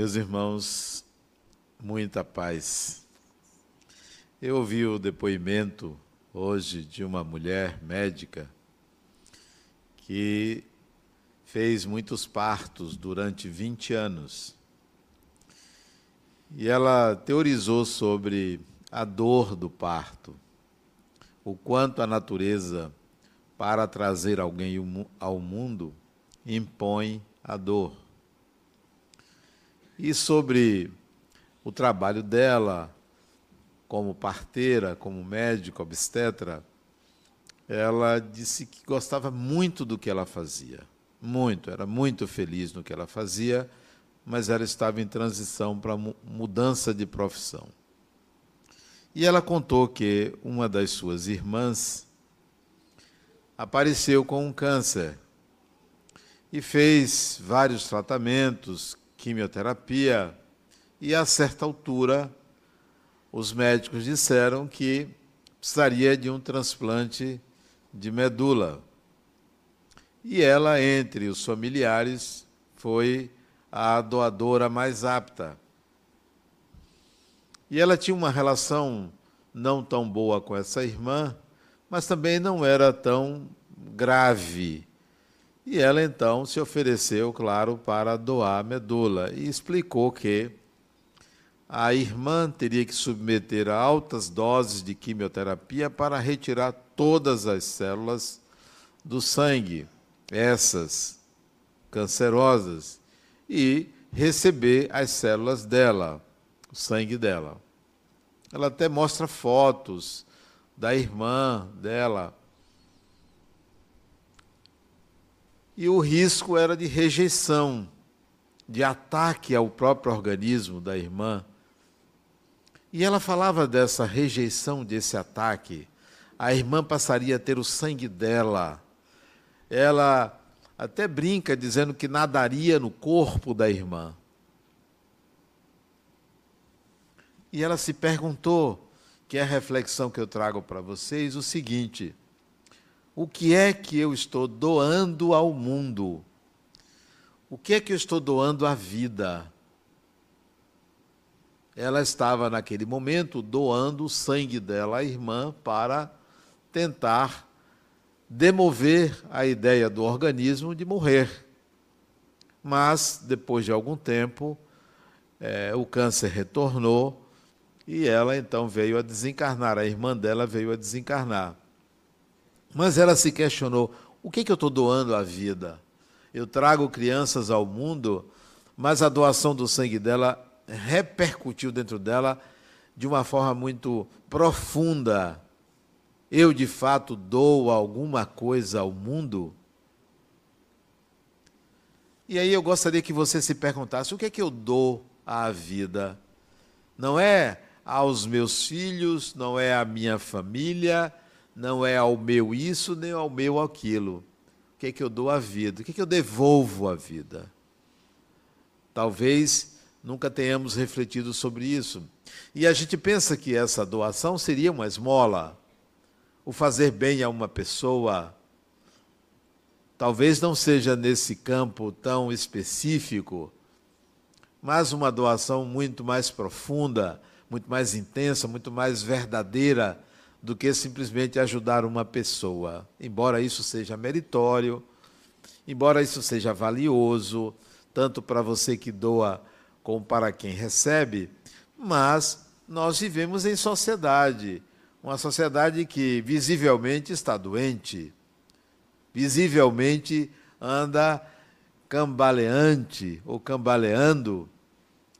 Meus irmãos, muita paz. Eu ouvi o depoimento hoje de uma mulher médica que fez muitos partos durante 20 anos. E ela teorizou sobre a dor do parto, o quanto a natureza, para trazer alguém ao mundo, impõe a dor e sobre o trabalho dela como parteira, como médico, obstetra, ela disse que gostava muito do que ela fazia. Muito, era muito feliz no que ela fazia, mas ela estava em transição para mudança de profissão. E ela contou que uma das suas irmãs apareceu com um câncer e fez vários tratamentos, quimioterapia, e a certa altura os médicos disseram que precisaria de um transplante de medula. E ela, entre os familiares, foi a doadora mais apta. E ela tinha uma relação não tão boa com essa irmã, mas também não era tão grave e ela então se ofereceu, claro, para doar a medula e explicou que a irmã teria que submeter a altas doses de quimioterapia para retirar todas as células do sangue, essas cancerosas, e receber as células dela, o sangue dela. Ela até mostra fotos da irmã dela e o risco era de rejeição, de ataque ao próprio organismo da irmã. E ela falava dessa rejeição, desse ataque. A irmã passaria a ter o sangue dela. Ela até brinca dizendo que nadaria no corpo da irmã. E ela se perguntou, que é a reflexão que eu trago para vocês, o seguinte: o que é que eu estou doando ao mundo? O que é que eu estou doando à vida? Ela estava naquele momento doando o sangue dela à irmã para tentar demover a ideia do organismo de morrer. Mas, depois de algum tempo, é, o câncer retornou e ela então veio a desencarnar. A irmã dela veio a desencarnar. Mas ela se questionou: o que, que eu estou doando à vida? Eu trago crianças ao mundo, mas a doação do sangue dela repercutiu dentro dela de uma forma muito profunda. Eu, de fato, dou alguma coisa ao mundo? E aí eu gostaria que você se perguntasse: o que é que eu dou à vida? Não é aos meus filhos, não é à minha família, não é ao meu isso, nem ao meu aquilo. O que é que eu dou à vida? O que é que eu devolvo à vida? Talvez nunca tenhamos refletido sobre isso. E a gente pensa que essa doação seria uma esmola, o fazer bem a uma pessoa. Talvez não seja nesse campo tão específico, mas uma doação muito mais profunda, muito mais intensa, muito mais verdadeira do que simplesmente ajudar uma pessoa. Embora isso seja meritório, embora isso seja valioso, tanto para você que doa como para quem recebe, mas nós vivemos em sociedade, uma sociedade que visivelmente está doente, visivelmente anda cambaleante ou cambaleando.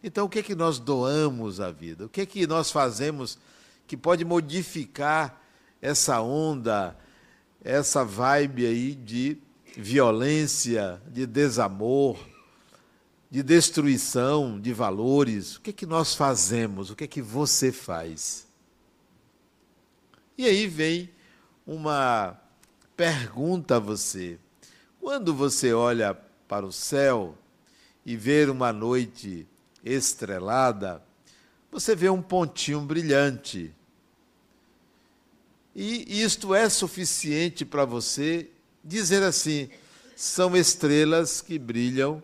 Então, o que é que nós doamos à vida? O que é que nós fazemos que pode modificar essa onda, essa vibe aí de violência, de desamor, de destruição de valores. O que é que nós fazemos? O que é que você faz? E aí vem uma pergunta a você. Quando você olha para o céu e vê uma noite estrelada, você vê um pontinho brilhante. E isto é suficiente para você dizer assim: são estrelas que brilham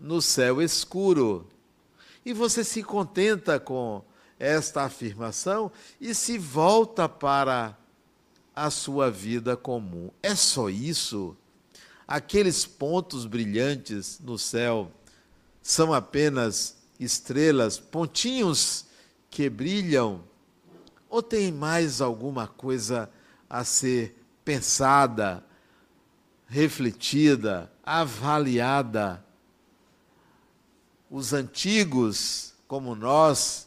no céu escuro. E você se contenta com esta afirmação e se volta para a sua vida comum. É só isso? Aqueles pontos brilhantes no céu são apenas estrelas, pontinhos que brilham? Ou tem mais alguma coisa a ser pensada, refletida, avaliada? Os antigos, como nós,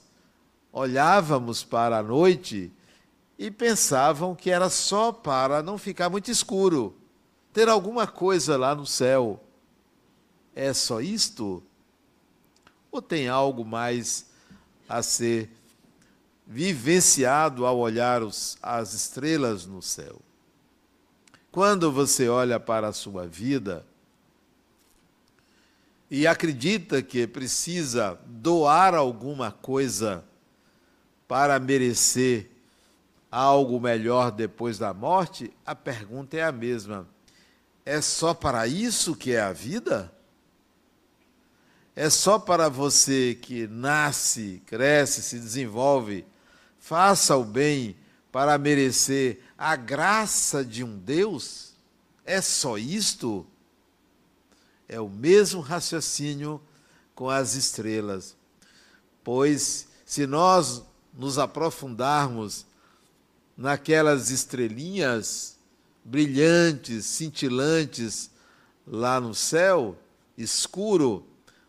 olhávamos para a noite e pensavam que era só para não ficar muito escuro, ter alguma coisa lá no céu. É só isto? Ou tem algo mais a ser vivenciado ao olhar os, as estrelas no céu? Quando você olha para a sua vida e acredita que precisa doar alguma coisa para merecer algo melhor depois da morte, a pergunta é a mesma: é só para isso que é a vida? É só para você que nasce, cresce, se desenvolve, faça o bem para merecer a graça de um Deus? É só isto? É o mesmo raciocínio com as estrelas. Pois, se nós nos aprofundarmos naquelas estrelinhas brilhantes, cintilantes lá no céu escuro,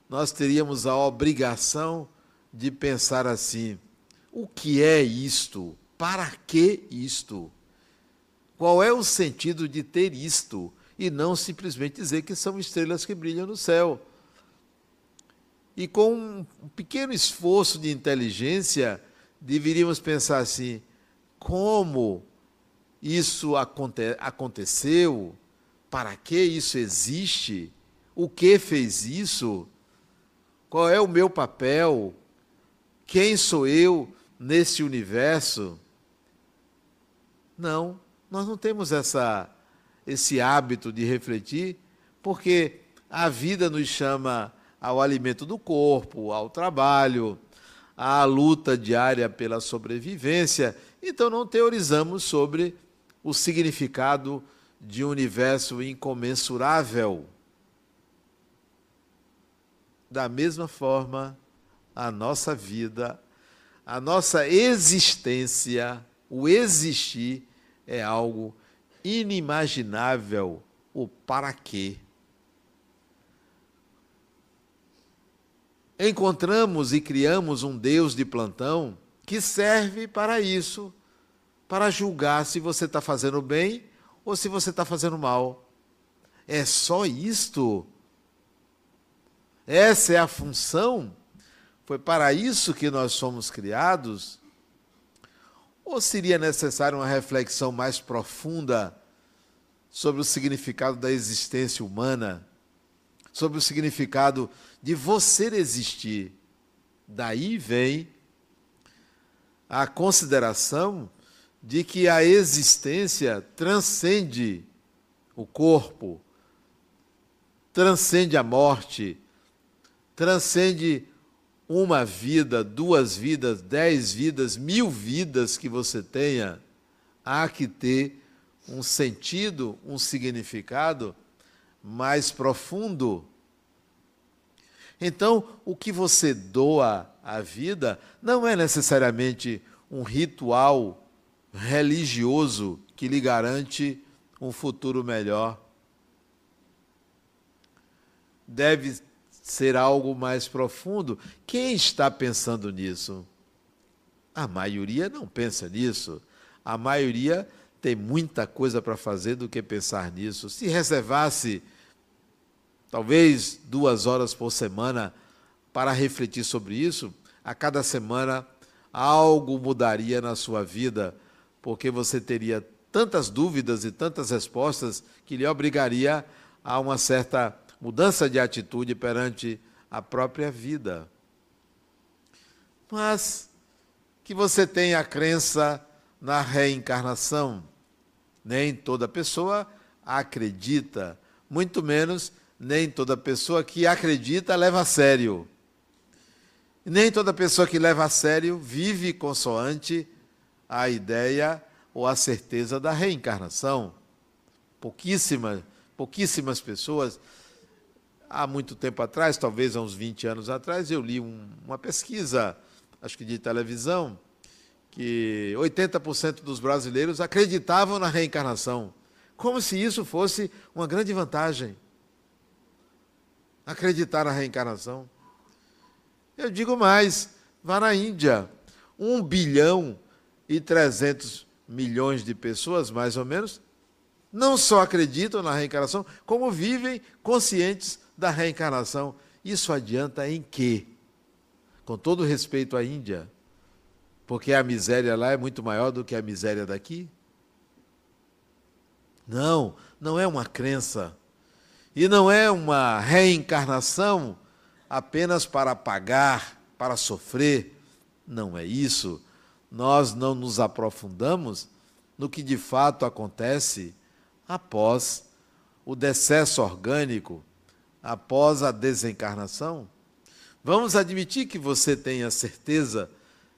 nós teríamos a obrigação de pensar assim: o que é isto? Para que isto? Qual é o sentido de ter isto? E não simplesmente dizer que são estrelas que brilham no céu. E com um pequeno esforço de inteligência, deveríamos pensar assim: como isso aconte aconteceu? Para que isso existe? O que fez isso? Qual é o meu papel? Quem sou eu nesse universo? Não, nós não temos essa, esse hábito de refletir, porque a vida nos chama ao alimento do corpo, ao trabalho, à luta diária pela sobrevivência, então não teorizamos sobre o significado de um universo incomensurável. Da mesma forma, a nossa vida, a nossa existência, o existir é algo inimaginável. O para quê? Encontramos e criamos um Deus de plantão que serve para isso, para julgar se você está fazendo bem ou se você está fazendo mal. É só isto essa é a função? Foi para isso que nós somos criados? Ou seria necessária uma reflexão mais profunda sobre o significado da existência humana, sobre o significado de você existir? Daí vem a consideração de que a existência transcende o corpo, transcende a morte, transcende uma vida, duas vidas, dez vidas, mil vidas que você tenha, há que ter um sentido, um significado mais profundo. Então, o que você doa à vida não é necessariamente um ritual religioso que lhe garante um futuro melhor. Deve ser algo mais profundo. Quem está pensando nisso? A maioria não pensa nisso. A maioria tem muita coisa para fazer do que pensar nisso. Se reservasse talvez duas horas por semana para refletir sobre isso, a cada semana algo mudaria na sua vida, porque você teria tantas dúvidas e tantas respostas que lhe obrigaria a uma certa mudança de atitude perante a própria vida. Mas que você tenha a crença na reencarnação. Nem toda pessoa acredita, muito menos nem toda pessoa que acredita leva a sério. Nem toda pessoa que leva a sério vive consoante a ideia ou a certeza da reencarnação. Pouquíssimas, pouquíssimas pessoas. Há muito tempo atrás, talvez há uns 20 anos atrás, eu li um, uma pesquisa, acho que de televisão, que 80% dos brasileiros acreditavam na reencarnação, como se isso fosse uma grande vantagem. Acreditar na reencarnação. Eu digo mais, vá na Índia, 1 bilhão e 300 milhões de pessoas, mais ou menos, não só acreditam na reencarnação, como vivem conscientes da reencarnação. Isso adianta em quê? Com todo respeito à Índia, porque a miséria lá é muito maior do que a miséria daqui? Não, não é uma crença. E não é uma reencarnação apenas para pagar, para sofrer. Não é isso. Nós não nos aprofundamos no que de fato acontece após o decesso orgânico, após a desencarnação. Vamos admitir que você tenha certeza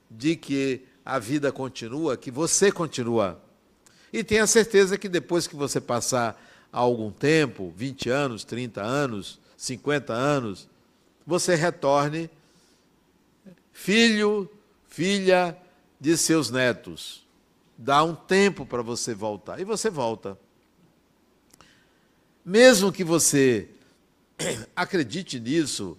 de que a vida continua, que você continua. E tenha certeza que depois que você passar algum tempo 20 anos, 30 anos, 50 anos você retorne filho, filha de seus netos. Dá um tempo para você voltar. E você volta. Mesmo que você acredite nisso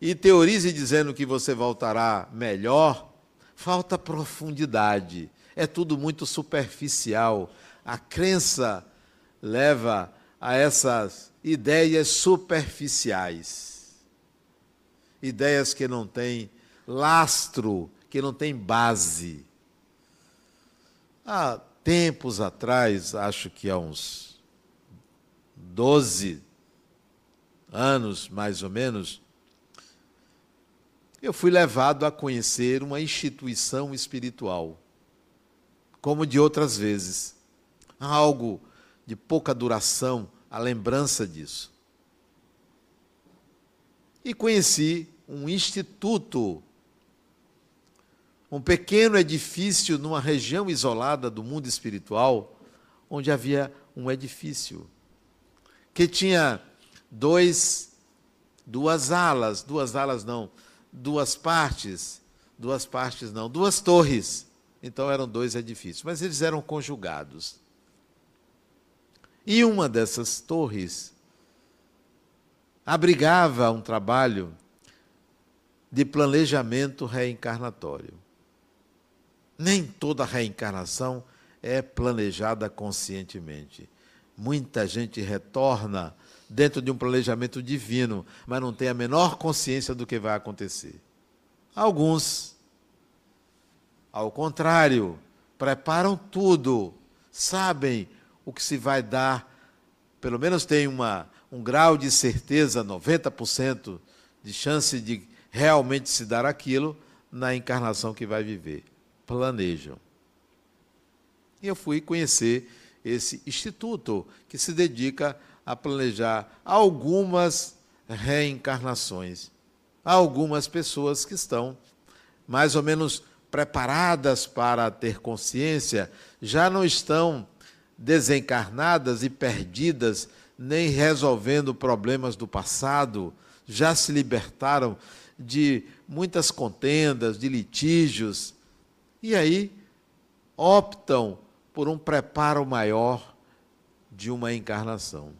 e teorize dizendo que você voltará melhor, falta profundidade. É tudo muito superficial. A crença leva a essas ideias superficiais ideias que não têm lastro, que não têm base. Há tempos atrás, acho que há uns 12 anos mais ou menos, eu fui levado a conhecer uma instituição espiritual, como de outras vezes. Algo de pouca duração, a lembrança disso e conheci um instituto, um pequeno edifício numa região isolada do mundo espiritual, onde havia um edifício que tinha dois, duas alas, duas alas não, duas partes, duas partes não, duas torres. Então eram dois edifícios, mas eles eram conjugados. E uma dessas torres abrigava um trabalho de planejamento reencarnatório. Nem toda reencarnação é planejada conscientemente. Muita gente retorna dentro de um planejamento divino, mas não tem a menor consciência do que vai acontecer. Alguns, ao contrário, preparam tudo, sabem o que se vai dar, pelo menos tem uma, um grau de certeza, 90% de chance de realmente se dar aquilo na encarnação que vai viver. Planejam. E eu fui conhecer esse instituto que se dedica a planejar algumas reencarnações. algumas pessoas que estão mais ou menos preparadas para ter consciência, já não estão desencarnadas e perdidas nem resolvendo problemas do passado, já se libertaram de muitas contendas, de litígios, e aí optam por um preparo maior de uma encarnação.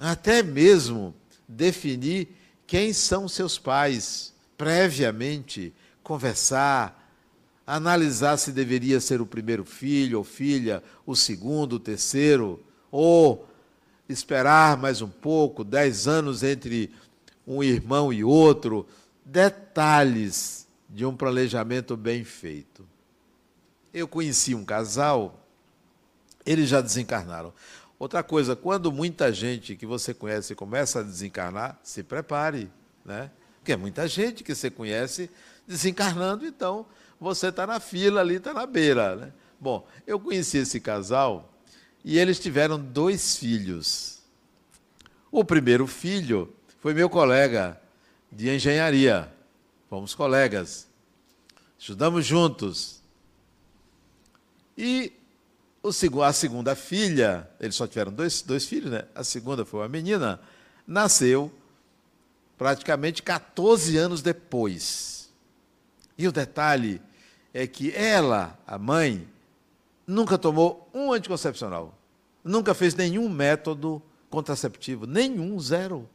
Até mesmo definir quem são seus pais, previamente conversar, analisar se deveria ser o primeiro filho ou filha, o segundo, o terceiro, ou esperar mais um pouco, dez anos entre um irmão e outro, detalhes de um planejamento bem feito. Eu conheci um casal, eles já desencarnaram. Outra coisa, quando muita gente que você conhece começa a desencarnar, se prepare, né? Porque é muita gente que você conhece desencarnando, então você está na fila ali, está na beira. Né? Bom, eu conheci esse casal e eles tiveram dois filhos. O primeiro filho foi meu colega de engenharia. fomos colegas, estudamos juntos. E a segunda filha, eles só tiveram dois, dois filhos, né? A segunda foi uma menina, nasceu praticamente 14 anos depois. E o detalhe é que ela, a mãe, nunca tomou um anticoncepcional. Nunca fez nenhum método contraceptivo, nenhum, zero.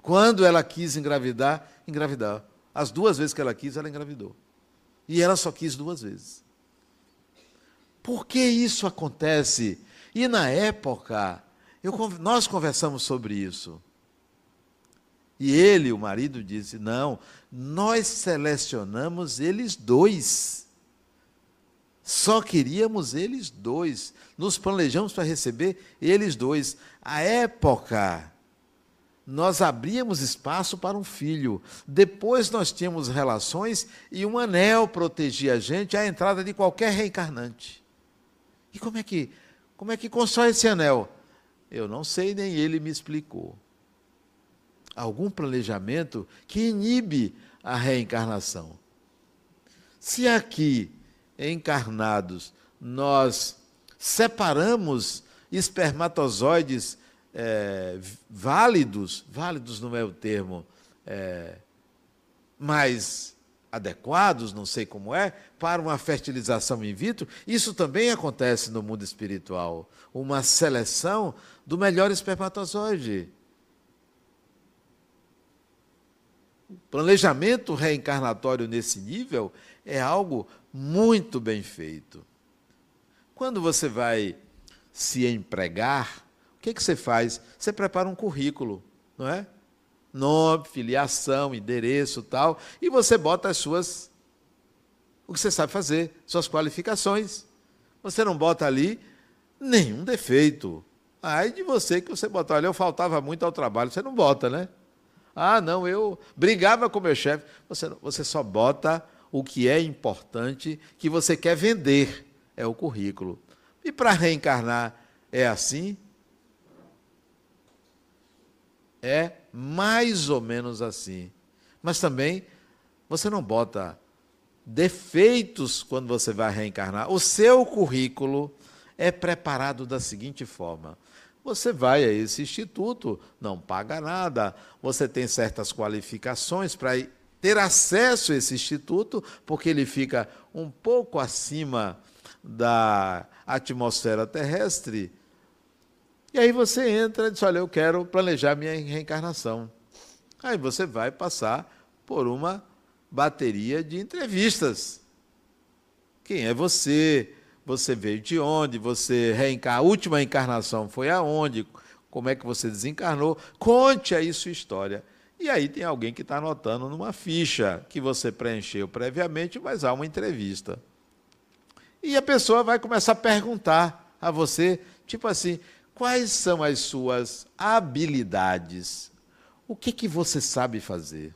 Quando ela quis engravidar, engravidar. As duas vezes que ela quis, ela engravidou. E ela só quis duas vezes. Por que isso acontece? E na época, eu, nós conversamos sobre isso. E ele, o marido, disse: Não, nós selecionamos eles dois. Só queríamos eles dois. Nos planejamos para receber eles dois. A época, nós abríamos espaço para um filho. Depois nós tínhamos relações e um anel protegia a gente à entrada de qualquer reencarnante. E como é que, como é que constrói esse anel? Eu não sei, nem ele me explicou. Algum planejamento que inibe a reencarnação. Se aqui encarnados, nós separamos espermatozoides é, válidos, válidos não é o termo, é, mais adequados, não sei como é, para uma fertilização in vitro, isso também acontece no mundo espiritual. Uma seleção do melhor espermatozoide. Planejamento reencarnatório nesse nível é algo muito bem feito. Quando você vai se empregar, o que, que você faz? Você prepara um currículo, não é? Nome, filiação, endereço tal, e você bota as suas. o que você sabe fazer, suas qualificações. Você não bota ali nenhum defeito. Aí de você que você botou ali, eu faltava muito ao trabalho, você não bota, né? Ah, não, eu brigava com meu chefe. Você, você só bota o que é importante, que você quer vender, é o currículo. E para reencarnar é assim? É mais ou menos assim. Mas também você não bota defeitos quando você vai reencarnar. O seu currículo é preparado da seguinte forma: você vai a esse instituto, não paga nada, você tem certas qualificações para ter acesso a esse instituto, porque ele fica um pouco acima da atmosfera terrestre. E aí você entra e diz: Olha, eu quero planejar minha reencarnação. Aí você vai passar por uma bateria de entrevistas. Quem é você? Você veio de onde? Você reencar... A última encarnação foi aonde? Como é que você desencarnou? Conte aí sua história. E aí tem alguém que está anotando numa ficha que você preencheu previamente, mas há uma entrevista. E a pessoa vai começar a perguntar a você, tipo assim, quais são as suas habilidades? O que, que você sabe fazer?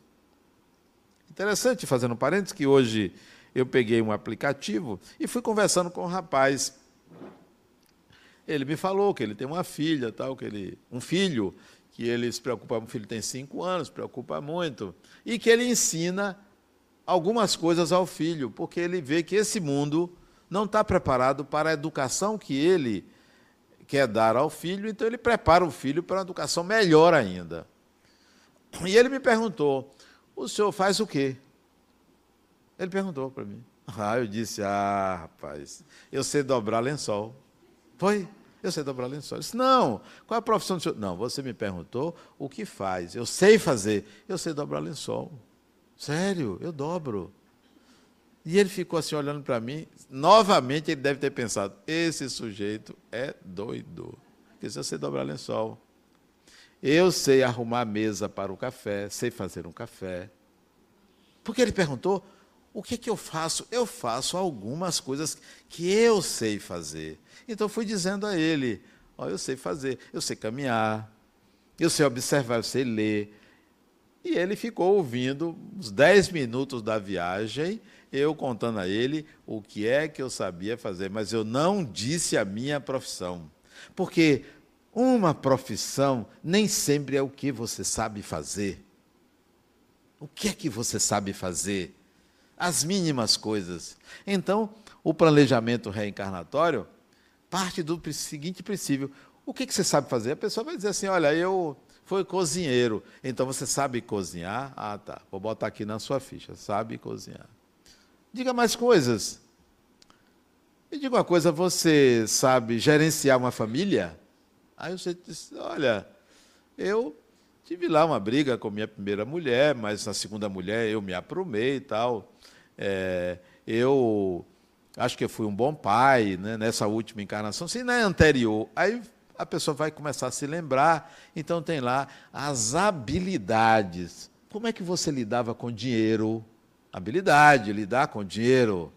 Interessante, fazendo um parênteses, que hoje eu peguei um aplicativo e fui conversando com um rapaz. Ele me falou que ele tem uma filha, tal, que ele, um filho, que ele se preocupa, o filho tem cinco anos, se preocupa muito, e que ele ensina algumas coisas ao filho, porque ele vê que esse mundo não está preparado para a educação que ele quer dar ao filho, então ele prepara o filho para uma educação melhor ainda. E ele me perguntou: o senhor faz o quê? Ele perguntou para mim. Ah, eu disse: ah, rapaz, eu sei dobrar lençol. Foi? Eu sei dobrar lençol. Eu disse, não, qual é a profissão do senhor? Não, você me perguntou o que faz. Eu sei fazer. Eu sei dobrar lençol. Sério, eu dobro. E ele ficou assim olhando para mim. Novamente ele deve ter pensado: esse sujeito é doido. Porque eu sei dobrar lençol. Eu sei arrumar a mesa para o café, sei fazer um café. Porque ele perguntou: o que, que eu faço? Eu faço algumas coisas que eu sei fazer. Então fui dizendo a ele: oh, eu sei fazer, eu sei caminhar, eu sei observar, eu sei ler. E ele ficou ouvindo uns 10 minutos da viagem, eu contando a ele o que é que eu sabia fazer, mas eu não disse a minha profissão. Porque uma profissão nem sempre é o que você sabe fazer. O que é que você sabe fazer? As mínimas coisas. Então, o planejamento reencarnatório parte do seguinte princípio: o que, que você sabe fazer? A pessoa vai dizer assim: olha, eu fui cozinheiro, então você sabe cozinhar? Ah, tá, vou botar aqui na sua ficha: sabe cozinhar. Diga mais coisas. Me diga uma coisa: você sabe gerenciar uma família? Aí você diz: olha, eu tive lá uma briga com minha primeira mulher, mas na segunda mulher eu me aprumei e tal. É, eu acho que eu fui um bom pai né, nessa última encarnação, se não é anterior. Aí a pessoa vai começar a se lembrar. Então tem lá as habilidades. Como é que você lidava com dinheiro? Habilidade, lidar com dinheiro.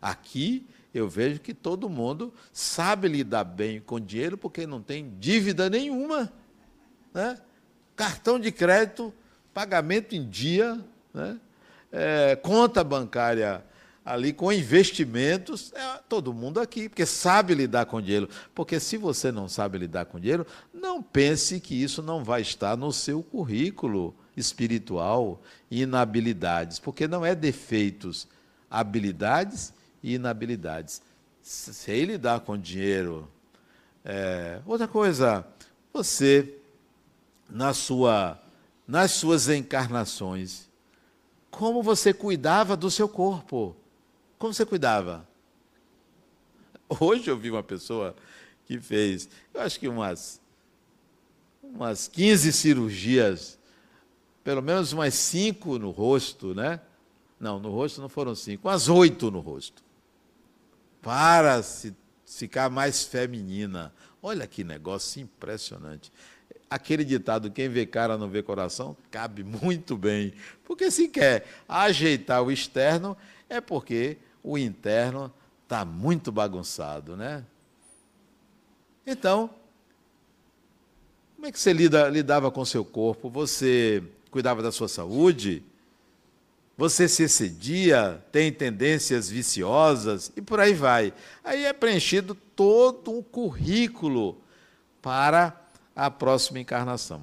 Aqui eu vejo que todo mundo sabe lidar bem com dinheiro porque não tem dívida nenhuma. Né? Cartão de crédito, pagamento em dia, né? É, conta bancária ali com investimentos, é todo mundo aqui, porque sabe lidar com dinheiro. Porque se você não sabe lidar com dinheiro, não pense que isso não vai estar no seu currículo espiritual, inabilidades, porque não é defeitos, habilidades e inabilidades. Sei lidar com dinheiro. É, outra coisa, você, na sua, nas suas encarnações, como você cuidava do seu corpo? Como você cuidava? Hoje eu vi uma pessoa que fez, eu acho que umas, umas 15 cirurgias, pelo menos umas cinco no rosto, né? Não, no rosto não foram cinco, umas oito no rosto. Para se ficar mais feminina. Olha que negócio impressionante. Aquele ditado, quem vê cara não vê coração, cabe muito bem. Porque se quer ajeitar o externo, é porque o interno está muito bagunçado, né? Então, como é que você lida, lidava com seu corpo? Você cuidava da sua saúde? Você se excedia? Tem tendências viciosas? E por aí vai. Aí é preenchido todo um currículo para a próxima encarnação.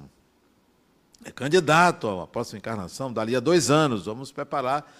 É candidato à próxima encarnação, dali a dois anos, vamos preparar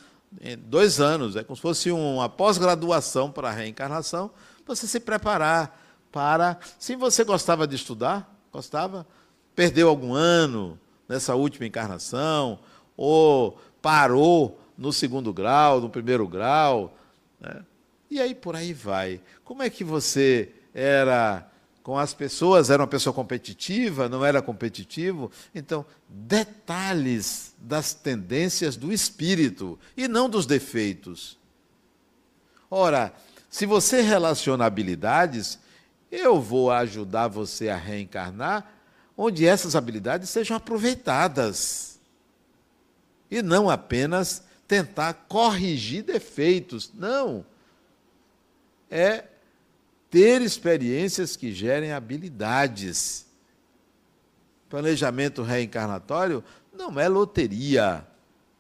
dois anos, é como se fosse uma pós-graduação para a reencarnação, você se preparar para. Se você gostava de estudar, gostava, perdeu algum ano nessa última encarnação, ou parou no segundo grau, no primeiro grau, né? e aí por aí vai. Como é que você era com as pessoas, era uma pessoa competitiva, não era competitivo. Então, detalhes das tendências do espírito e não dos defeitos. Ora, se você relaciona habilidades, eu vou ajudar você a reencarnar onde essas habilidades sejam aproveitadas. E não apenas tentar corrigir defeitos. Não. É ter experiências que gerem habilidades. Planejamento reencarnatório não é loteria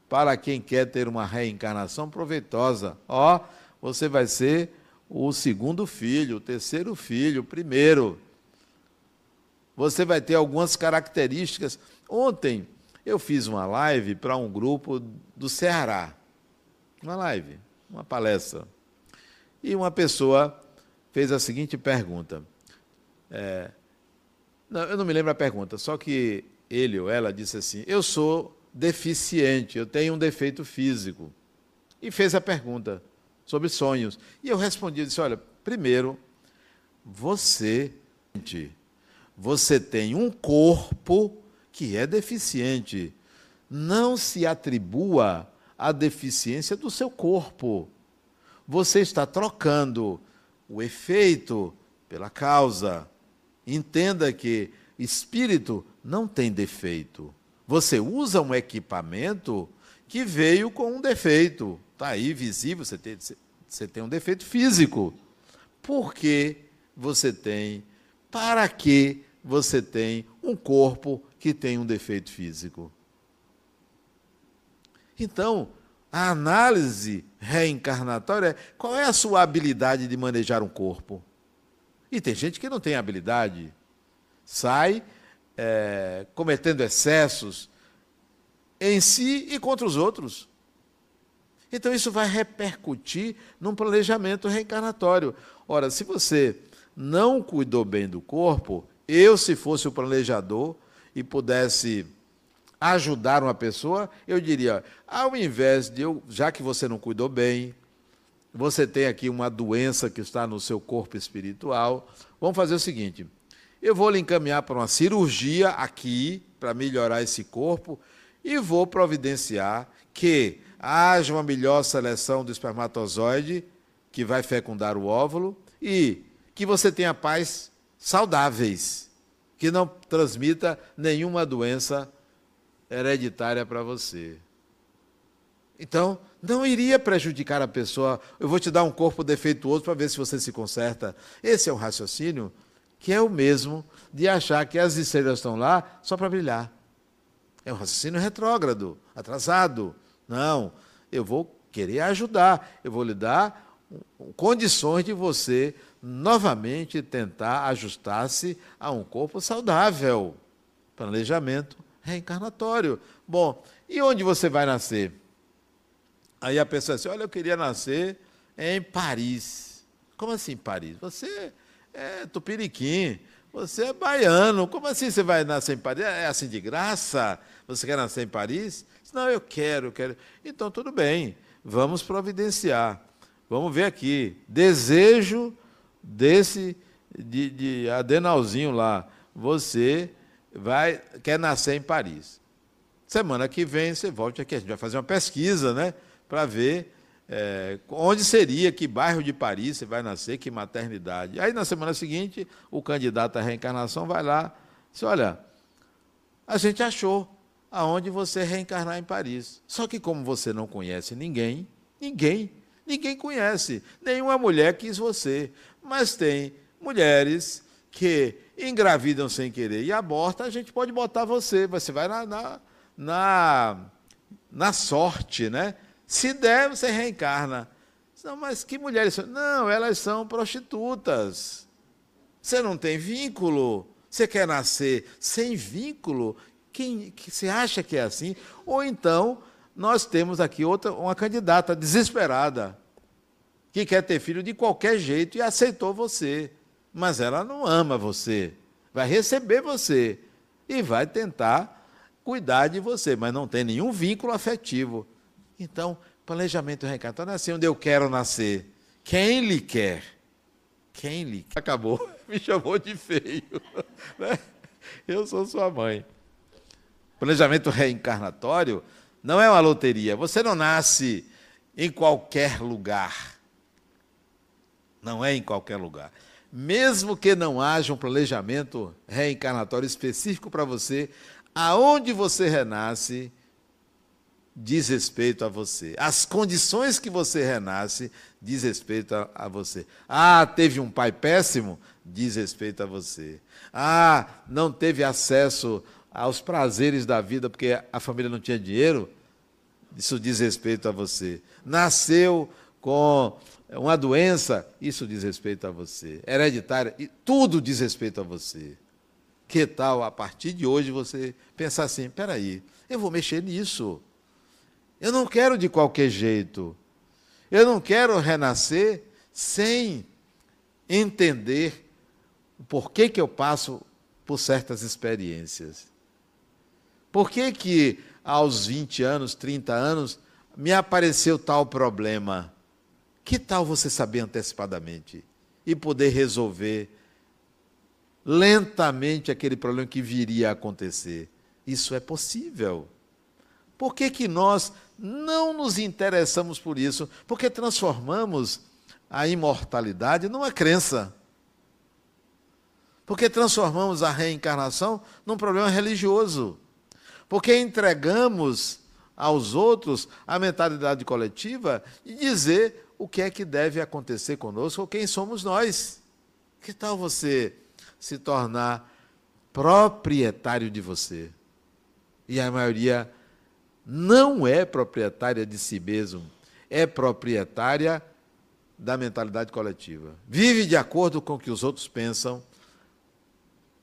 para quem quer ter uma reencarnação proveitosa. Ó, você vai ser o segundo filho, o terceiro filho, o primeiro. Você vai ter algumas características. Ontem eu fiz uma live para um grupo do Ceará. Uma live, uma palestra. E uma pessoa fez a seguinte pergunta. É, não, eu não me lembro a pergunta, só que ele ou ela disse assim: Eu sou deficiente, eu tenho um defeito físico. E fez a pergunta sobre sonhos. E eu respondi: disse, Olha, primeiro, você, você tem um corpo que é deficiente. Não se atribua a deficiência do seu corpo. Você está trocando o efeito pela causa. Entenda que espírito não tem defeito. Você usa um equipamento que veio com um defeito. Está aí visível, você tem, você tem um defeito físico. Por que você tem? Para que você tem um corpo que tem um defeito físico? Então, a análise reencarnatória é qual é a sua habilidade de manejar um corpo. E tem gente que não tem habilidade. Sai é, cometendo excessos. em si e contra os outros. Então isso vai repercutir num planejamento reencarnatório. Ora, se você não cuidou bem do corpo, eu, se fosse o planejador e pudesse ajudar uma pessoa, eu diria: ao invés de eu, já que você não cuidou bem, você tem aqui uma doença que está no seu corpo espiritual, vamos fazer o seguinte: eu vou lhe encaminhar para uma cirurgia aqui, para melhorar esse corpo, e vou providenciar que haja uma melhor seleção do espermatozoide, que vai fecundar o óvulo, e que você tenha pais saudáveis, que não transmita nenhuma doença hereditária para você. Então, não iria prejudicar a pessoa. Eu vou te dar um corpo defeituoso para ver se você se conserta. Esse é um raciocínio que é o mesmo de achar que as estrelas estão lá só para brilhar. É um raciocínio retrógrado, atrasado. Não, eu vou querer ajudar, eu vou lhe dar condições de você novamente tentar ajustar-se a um corpo saudável. Planejamento reencarnatório. Bom, e onde você vai nascer? Aí a pessoa diz assim: Olha, eu queria nascer em Paris. Como assim Paris? Você é tupiniquim, você é baiano. Como assim você vai nascer em Paris? É assim de graça? Você quer nascer em Paris? Não, eu quero, eu quero. Então, tudo bem, vamos providenciar. Vamos ver aqui. Desejo desse de, de lá. Você vai quer nascer em Paris. Semana que vem você volte aqui, a gente vai fazer uma pesquisa, né? Para ver é, onde seria, que bairro de Paris você vai nascer, que maternidade. Aí na semana seguinte, o candidato à reencarnação vai lá diz, olha, a gente achou aonde você reencarnar em Paris. Só que como você não conhece ninguém, ninguém, ninguém conhece, nenhuma mulher quis você. Mas tem mulheres que engravidam sem querer e abortam, a gente pode botar você, você vai na, na, na, na sorte, né? Se der, você reencarna. Não, mas que mulheres são? Não, elas são prostitutas. Você não tem vínculo. Você quer nascer sem vínculo? Quem que você acha que é assim? Ou então nós temos aqui outra uma candidata desesperada que quer ter filho de qualquer jeito e aceitou você, mas ela não ama você. Vai receber você e vai tentar cuidar de você, mas não tem nenhum vínculo afetivo. Então, planejamento reencarnatório é assim onde eu quero nascer. Quem lhe quer? Quem lhe quer? Acabou, me chamou de feio. Né? Eu sou sua mãe. Planejamento reencarnatório não é uma loteria. Você não nasce em qualquer lugar. Não é em qualquer lugar. Mesmo que não haja um planejamento reencarnatório específico para você, aonde você renasce diz respeito a você. As condições que você renasce diz respeito a, a você. Ah, teve um pai péssimo, diz respeito a você. Ah, não teve acesso aos prazeres da vida porque a família não tinha dinheiro, isso diz respeito a você. Nasceu com uma doença, isso diz respeito a você. Hereditária, tudo diz respeito a você. Que tal, a partir de hoje, você pensar assim: peraí, eu vou mexer nisso. Eu não quero de qualquer jeito. Eu não quero renascer sem entender o porquê que eu passo por certas experiências. Por que, que aos 20 anos, 30 anos, me apareceu tal problema? Que tal você saber antecipadamente e poder resolver lentamente aquele problema que viria a acontecer? Isso é possível. Por que, que nós não nos interessamos por isso? Porque transformamos a imortalidade numa crença. Porque transformamos a reencarnação num problema religioso. Porque entregamos aos outros a mentalidade coletiva e dizer o que é que deve acontecer conosco ou quem somos nós. Que tal você se tornar proprietário de você? E a maioria não é proprietária de si mesmo, é proprietária da mentalidade coletiva. Vive de acordo com o que os outros pensam,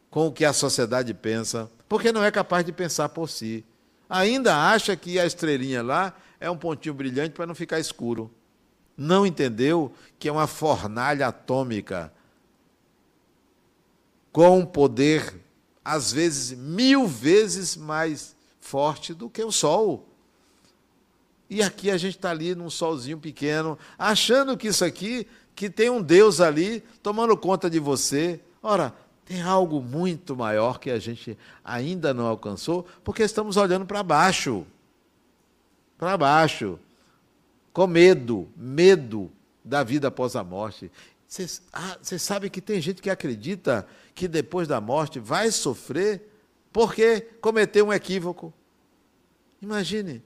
com o que a sociedade pensa, porque não é capaz de pensar por si. Ainda acha que a estrelinha lá é um pontinho brilhante para não ficar escuro. Não entendeu que é uma fornalha atômica com um poder, às vezes, mil vezes mais forte do que o Sol. E aqui a gente está ali num solzinho pequeno, achando que isso aqui, que tem um Deus ali tomando conta de você. Ora, tem algo muito maior que a gente ainda não alcançou, porque estamos olhando para baixo. Para baixo. Com medo, medo da vida após a morte. Você ah, sabe que tem gente que acredita que depois da morte vai sofrer porque cometeu um equívoco. Imagine,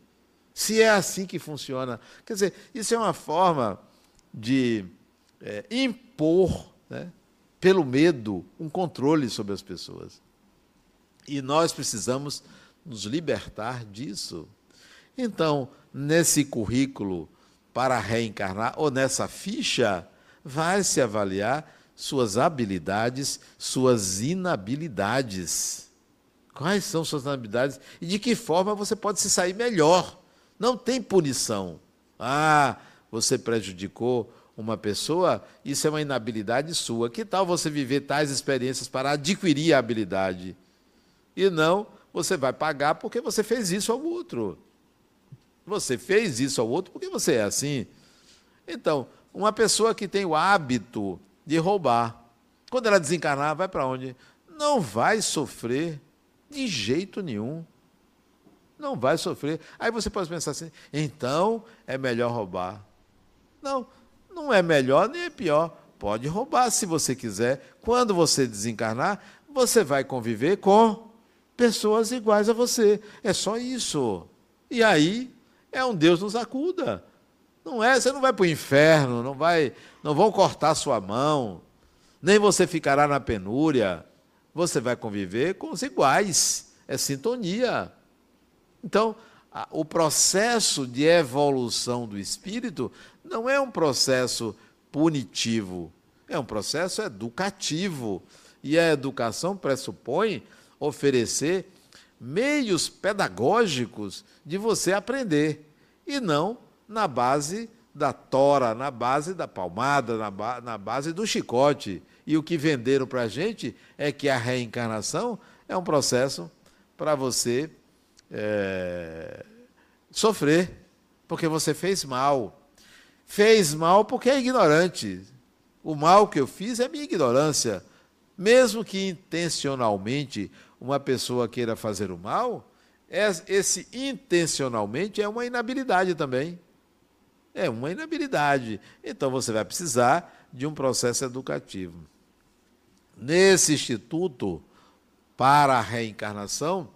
se é assim que funciona. Quer dizer, isso é uma forma de é, impor, né, pelo medo, um controle sobre as pessoas. E nós precisamos nos libertar disso. Então, nesse currículo para reencarnar, ou nessa ficha, vai se avaliar suas habilidades, suas inabilidades. Quais são suas habilidades e de que forma você pode se sair melhor? Não tem punição. Ah, você prejudicou uma pessoa, isso é uma inabilidade sua. Que tal você viver tais experiências para adquirir a habilidade? E não, você vai pagar porque você fez isso ao outro. Você fez isso ao outro porque você é assim. Então, uma pessoa que tem o hábito de roubar, quando ela desencarnar, vai para onde? Não vai sofrer de jeito nenhum. Não vai sofrer. Aí você pode pensar assim, então é melhor roubar. Não, não é melhor nem é pior. Pode roubar se você quiser. Quando você desencarnar, você vai conviver com pessoas iguais a você. É só isso. E aí é um Deus nos acuda. Não é, você não vai para o inferno, não vai, não vão cortar sua mão, nem você ficará na penúria. Você vai conviver com os iguais. É sintonia. Então, a, o processo de evolução do espírito não é um processo punitivo, é um processo educativo. E a educação pressupõe oferecer meios pedagógicos de você aprender e não na base da tora, na base da palmada, na, ba na base do chicote. E o que venderam para a gente é que a reencarnação é um processo para você é, sofrer, porque você fez mal. Fez mal porque é ignorante. O mal que eu fiz é minha ignorância. Mesmo que intencionalmente uma pessoa queira fazer o mal, esse intencionalmente é uma inabilidade também. É uma inabilidade. Então você vai precisar de um processo educativo. Nesse instituto para a reencarnação,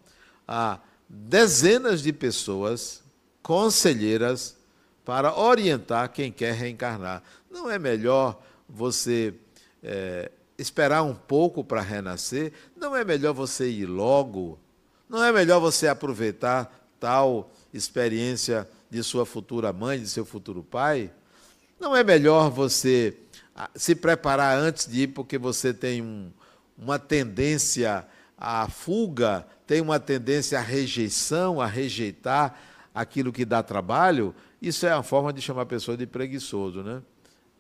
há dezenas de pessoas conselheiras para orientar quem quer reencarnar. Não é melhor você é, esperar um pouco para renascer? Não é melhor você ir logo? Não é melhor você aproveitar tal experiência de sua futura mãe, de seu futuro pai? Não é melhor você ah, se preparar antes de ir, porque você tem um, uma tendência à fuga, tem uma tendência à rejeição, a rejeitar aquilo que dá trabalho? Isso é uma forma de chamar a pessoa de preguiçoso, né?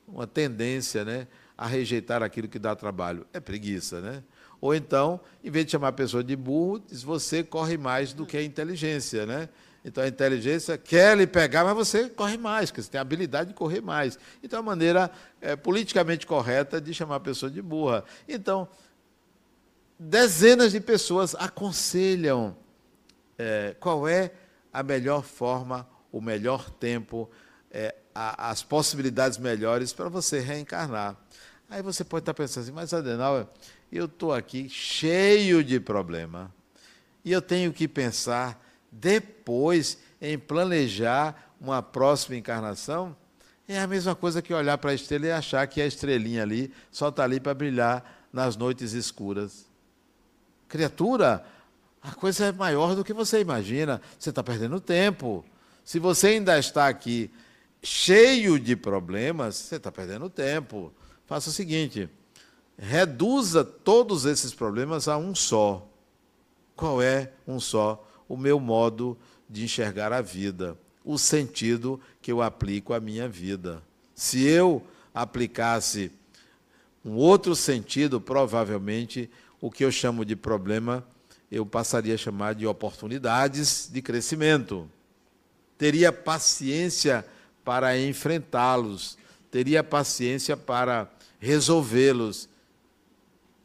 Uma tendência, né? A rejeitar aquilo que dá trabalho. É preguiça, né? Ou então, em vez de chamar a pessoa de burro, diz você corre mais do que a inteligência, né? Então a inteligência quer lhe pegar, mas você corre mais, porque você tem a habilidade de correr mais. Então é a maneira é, politicamente correta de chamar a pessoa de burra. Então, dezenas de pessoas aconselham é, qual é a melhor forma, o melhor tempo, é, a, as possibilidades melhores para você reencarnar. Aí você pode estar pensando assim, mas Adenauer, eu estou aqui cheio de problema. E eu tenho que pensar depois em planejar uma próxima encarnação, é a mesma coisa que olhar para a estrela e achar que a estrelinha ali só está ali para brilhar nas noites escuras. Criatura, a coisa é maior do que você imagina. Você está perdendo tempo. Se você ainda está aqui cheio de problemas, você está perdendo tempo. Faça o seguinte: reduza todos esses problemas a um só. Qual é um só? o meu modo de enxergar a vida, o sentido que eu aplico à minha vida. Se eu aplicasse um outro sentido, provavelmente o que eu chamo de problema, eu passaria a chamar de oportunidades de crescimento. Teria paciência para enfrentá-los, teria paciência para resolvê-los.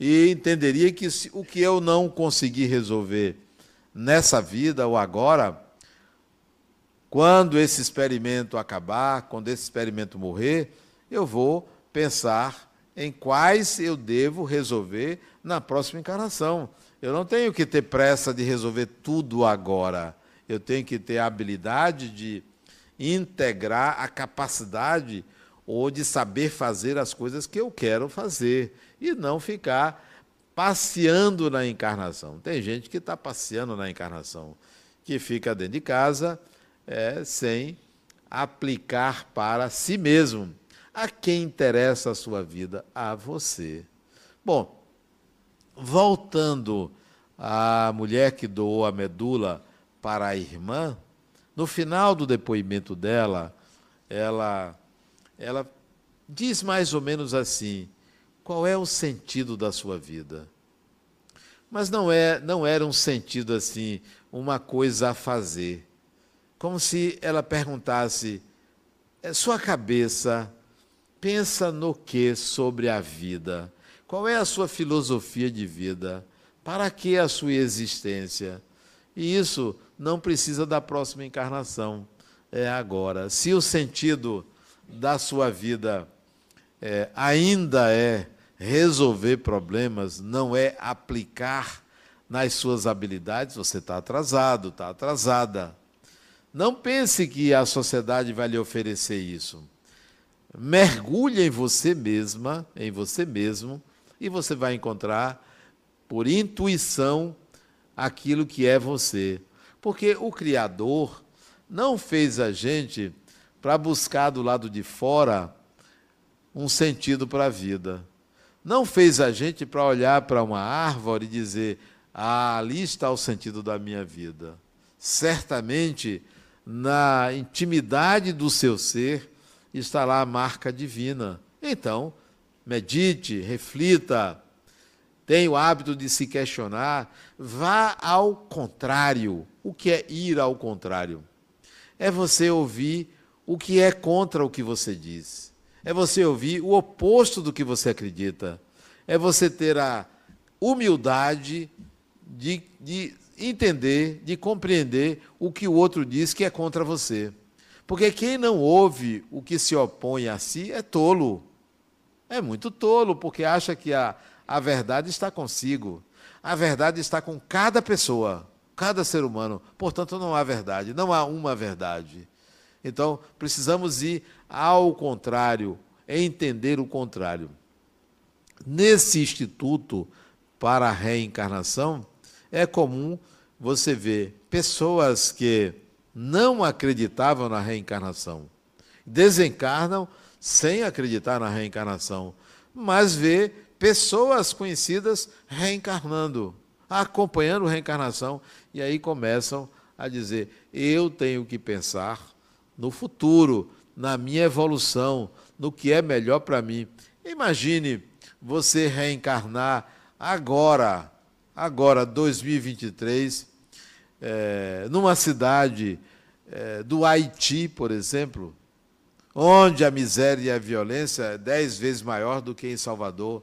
E entenderia que o que eu não conseguir resolver nessa vida ou agora, quando esse experimento acabar, quando esse experimento morrer, eu vou pensar em quais eu devo resolver na próxima encarnação. Eu não tenho que ter pressa de resolver tudo agora. Eu tenho que ter a habilidade de integrar a capacidade ou de saber fazer as coisas que eu quero fazer e não ficar passeando na encarnação. Tem gente que está passeando na encarnação, que fica dentro de casa é, sem aplicar para si mesmo. A quem interessa a sua vida? A você. Bom, voltando à mulher que doou a medula para a irmã, no final do depoimento dela, ela, ela diz mais ou menos assim: qual é o sentido da sua vida? Mas não é, não era um sentido assim, uma coisa a fazer. Como se ela perguntasse: é, sua cabeça pensa no que sobre a vida? Qual é a sua filosofia de vida? Para que a sua existência? E isso não precisa da próxima encarnação, é agora. Se o sentido da sua vida é, ainda é resolver problemas, não é aplicar nas suas habilidades, você está atrasado, está atrasada. Não pense que a sociedade vai lhe oferecer isso. Mergulhe em você mesma, em você mesmo, e você vai encontrar, por intuição, aquilo que é você. Porque o Criador não fez a gente para buscar do lado de fora um sentido para a vida. Não fez a gente para olhar para uma árvore e dizer: ah, ali está o sentido da minha vida. Certamente, na intimidade do seu ser, está lá a marca divina. Então, medite, reflita, tenha o hábito de se questionar, vá ao contrário. O que é ir ao contrário? É você ouvir o que é contra o que você diz. É você ouvir o oposto do que você acredita. É você ter a humildade de, de entender, de compreender o que o outro diz que é contra você. Porque quem não ouve o que se opõe a si é tolo. É muito tolo, porque acha que a, a verdade está consigo. A verdade está com cada pessoa, cada ser humano. Portanto, não há verdade, não há uma verdade. Então, precisamos ir ao contrário, entender o contrário. Nesse instituto para a reencarnação, é comum você ver pessoas que não acreditavam na reencarnação. Desencarnam sem acreditar na reencarnação, mas vê pessoas conhecidas reencarnando, acompanhando a reencarnação, e aí começam a dizer: eu tenho que pensar no futuro, na minha evolução, no que é melhor para mim. Imagine você reencarnar agora, agora, 2023, é, numa cidade é, do Haiti, por exemplo, onde a miséria e a violência é dez vezes maior do que em Salvador.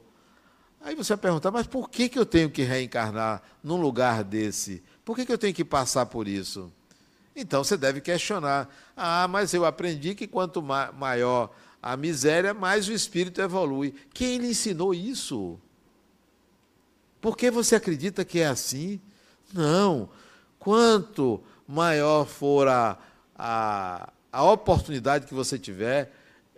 Aí você vai perguntar, mas por que, que eu tenho que reencarnar num lugar desse? Por que, que eu tenho que passar por isso? Então você deve questionar. Ah, mas eu aprendi que quanto maior a miséria, mais o espírito evolui. Quem lhe ensinou isso? Por que você acredita que é assim? Não. Quanto maior for a, a, a oportunidade que você tiver,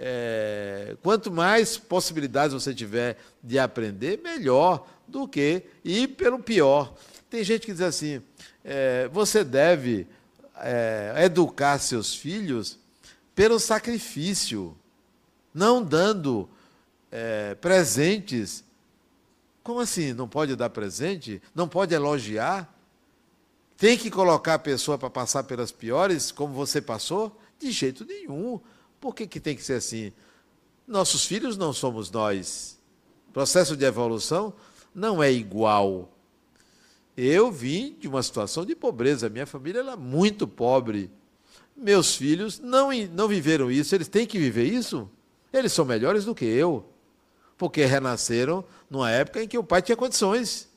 é, quanto mais possibilidades você tiver de aprender, melhor do que ir pelo pior. Tem gente que diz assim: é, você deve é, educar seus filhos pelo sacrifício, não dando é, presentes. Como assim? Não pode dar presente? Não pode elogiar? Tem que colocar a pessoa para passar pelas piores, como você passou? De jeito nenhum. Por que, que tem que ser assim? Nossos filhos não somos nós. O processo de evolução não é igual. Eu vim de uma situação de pobreza. Minha família era muito pobre. Meus filhos não, não viveram isso. Eles têm que viver isso? Eles são melhores do que eu. Porque renasceram numa época em que o pai tinha condições.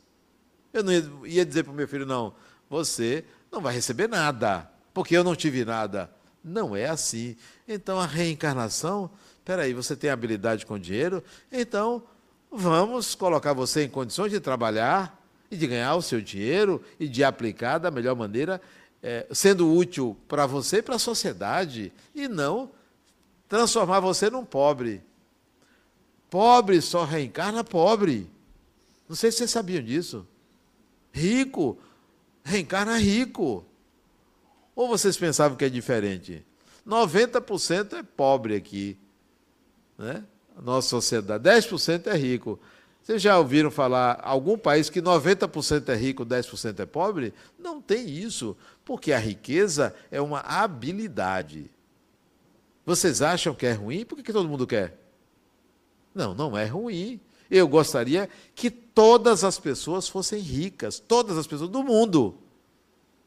Eu não ia dizer para o meu filho, não, você não vai receber nada, porque eu não tive nada. Não é assim. Então a reencarnação, peraí, você tem habilidade com dinheiro, então vamos colocar você em condições de trabalhar e de ganhar o seu dinheiro e de aplicar da melhor maneira, é, sendo útil para você e para a sociedade, e não transformar você num pobre. Pobre só reencarna pobre. Não sei se vocês sabiam disso. Rico reencarna rico. Ou vocês pensavam que é diferente? 90% é pobre aqui. Né? A nossa sociedade. 10% é rico. Vocês já ouviram falar algum país que 90% é rico, 10% é pobre? Não tem isso, porque a riqueza é uma habilidade. Vocês acham que é ruim? Por que, que todo mundo quer? Não, não é ruim. Eu gostaria que todas as pessoas fossem ricas, todas as pessoas do mundo.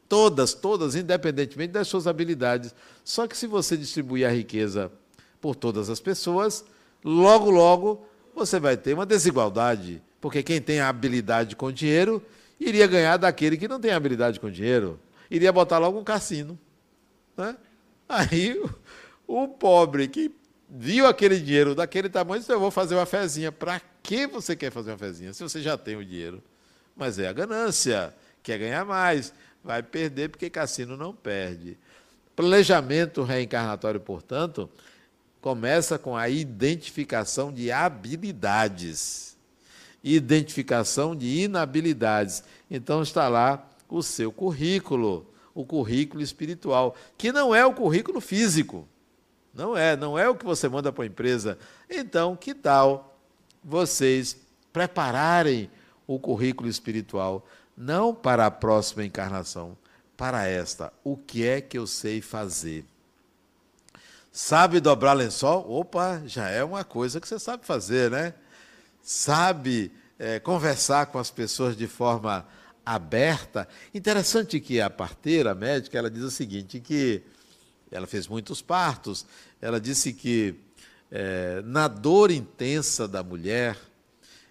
Todas, todas, independentemente das suas habilidades. Só que se você distribuir a riqueza por todas as pessoas, logo, logo você vai ter uma desigualdade. Porque quem tem habilidade com dinheiro iria ganhar daquele que não tem habilidade com dinheiro. Iria botar logo um cassino. Né? Aí o pobre que viu aquele dinheiro daquele tamanho, disse, eu vou fazer uma fezinha. Para que você quer fazer uma fezinha se você já tem o dinheiro? Mas é a ganância, quer ganhar mais, vai perder porque cassino não perde. Planejamento reencarnatório, portanto, começa com a identificação de habilidades, identificação de inabilidades. Então está lá o seu currículo, o currículo espiritual, que não é o currículo físico. Não é, não é o que você manda para a empresa. Então, que tal vocês prepararem o currículo espiritual, não para a próxima encarnação, para esta? O que é que eu sei fazer? Sabe dobrar lençol? Opa, já é uma coisa que você sabe fazer, né? Sabe é, conversar com as pessoas de forma aberta. Interessante que a parteira a médica ela diz o seguinte, que ela fez muitos partos. Ela disse que é, na dor intensa da mulher,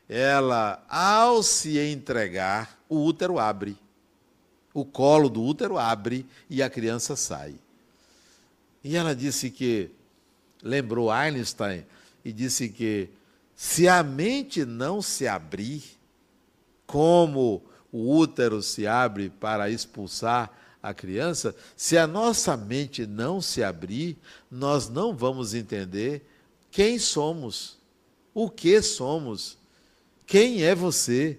ela, ao se entregar, o útero abre. O colo do útero abre e a criança sai. E ela disse que, lembrou Einstein, e disse que se a mente não se abrir, como o útero se abre para expulsar a criança, se a nossa mente não se abrir, nós não vamos entender quem somos, o que somos, quem é você.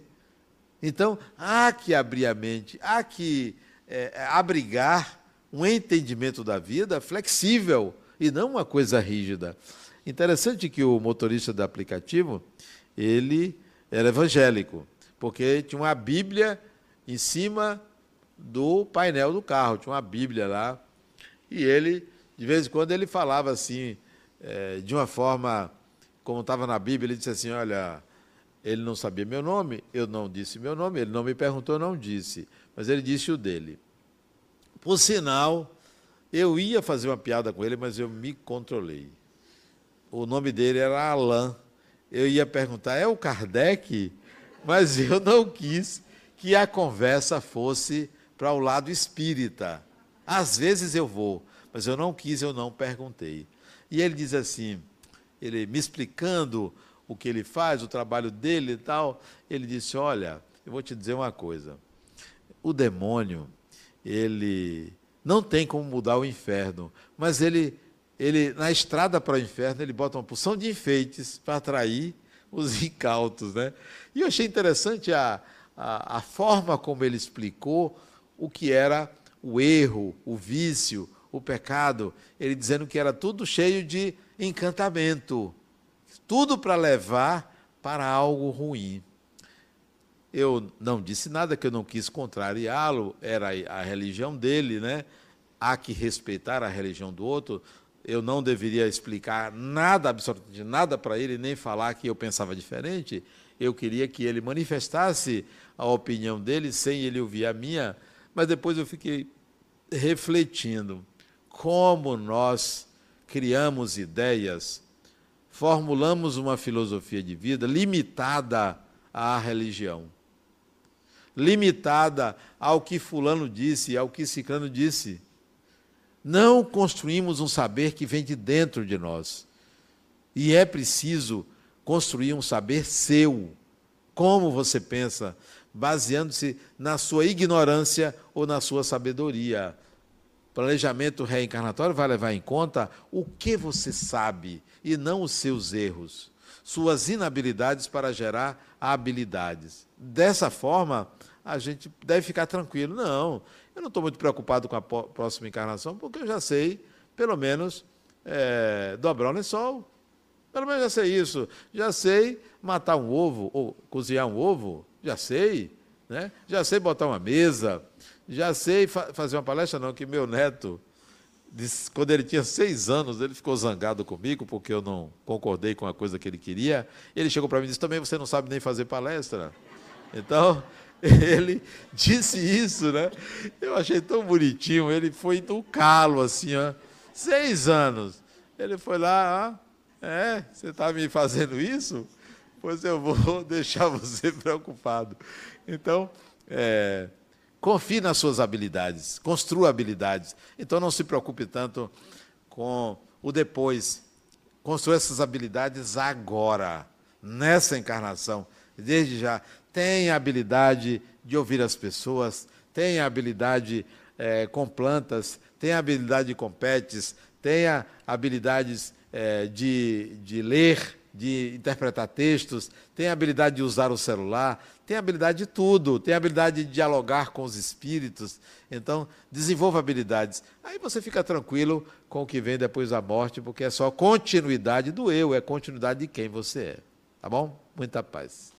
Então, há que abrir a mente, há que é, abrigar um entendimento da vida flexível e não uma coisa rígida. Interessante que o motorista do aplicativo, ele era evangélico, porque tinha uma Bíblia em cima do painel do carro, tinha uma Bíblia lá. E ele, de vez em quando, ele falava assim, é, de uma forma, como estava na Bíblia, ele disse assim: Olha, ele não sabia meu nome, eu não disse meu nome, ele não me perguntou, não disse, mas ele disse o dele. Por sinal, eu ia fazer uma piada com ele, mas eu me controlei. O nome dele era Alain. Eu ia perguntar, é o Kardec? Mas eu não quis que a conversa fosse para o lado espírita. Às vezes eu vou, mas eu não quis, eu não perguntei. E ele diz assim, ele me explicando o que ele faz, o trabalho dele e tal, ele disse: "Olha, eu vou te dizer uma coisa. O demônio, ele não tem como mudar o inferno, mas ele ele na estrada para o inferno, ele bota uma porção de enfeites para atrair os incautos, né? E eu achei interessante a, a, a forma como ele explicou o que era o erro, o vício, o pecado, ele dizendo que era tudo cheio de encantamento, tudo para levar para algo ruim. Eu não disse nada que eu não quis contrariá-lo, era a religião dele, né? Há que respeitar a religião do outro. Eu não deveria explicar nada, absolutamente nada para ele, nem falar que eu pensava diferente. Eu queria que ele manifestasse a opinião dele sem ele ouvir a minha, mas depois eu fiquei refletindo como nós criamos ideias, formulamos uma filosofia de vida limitada à religião, limitada ao que Fulano disse, ao que Ciclano disse. Não construímos um saber que vem de dentro de nós. E é preciso construir um saber seu. Como você pensa, baseando-se na sua ignorância ou na sua sabedoria. Planejamento reencarnatório vai levar em conta o que você sabe e não os seus erros, suas inabilidades para gerar habilidades. Dessa forma, a gente deve ficar tranquilo. Não, eu não estou muito preocupado com a próxima encarnação, porque eu já sei, pelo menos, é, dobrar o lençol. Pelo menos já sei isso. Já sei matar um ovo, ou cozinhar um ovo, já sei. Né? Já sei botar uma mesa, já sei fa fazer uma palestra, não, que meu neto, disse, quando ele tinha seis anos, ele ficou zangado comigo, porque eu não concordei com a coisa que ele queria. Ele chegou para mim e disse: também você não sabe nem fazer palestra. Então, ele disse isso, né? Eu achei tão bonitinho, ele foi no calo, assim, ó. Seis anos. Ele foi lá, ó, é, você está me fazendo isso? Pois eu vou deixar você preocupado. Então, é, confie nas suas habilidades, construa habilidades. Então, não se preocupe tanto com o depois. Construa essas habilidades agora, nessa encarnação, desde já. Tenha habilidade de ouvir as pessoas, tenha habilidade é, com plantas, tenha habilidade com pets, tenha habilidades é, de, de ler, de interpretar textos, tem a habilidade de usar o celular, tem a habilidade de tudo, tem a habilidade de dialogar com os espíritos. Então, desenvolva habilidades. Aí você fica tranquilo com o que vem depois da morte, porque é só continuidade do eu, é continuidade de quem você é. Tá bom? Muita paz.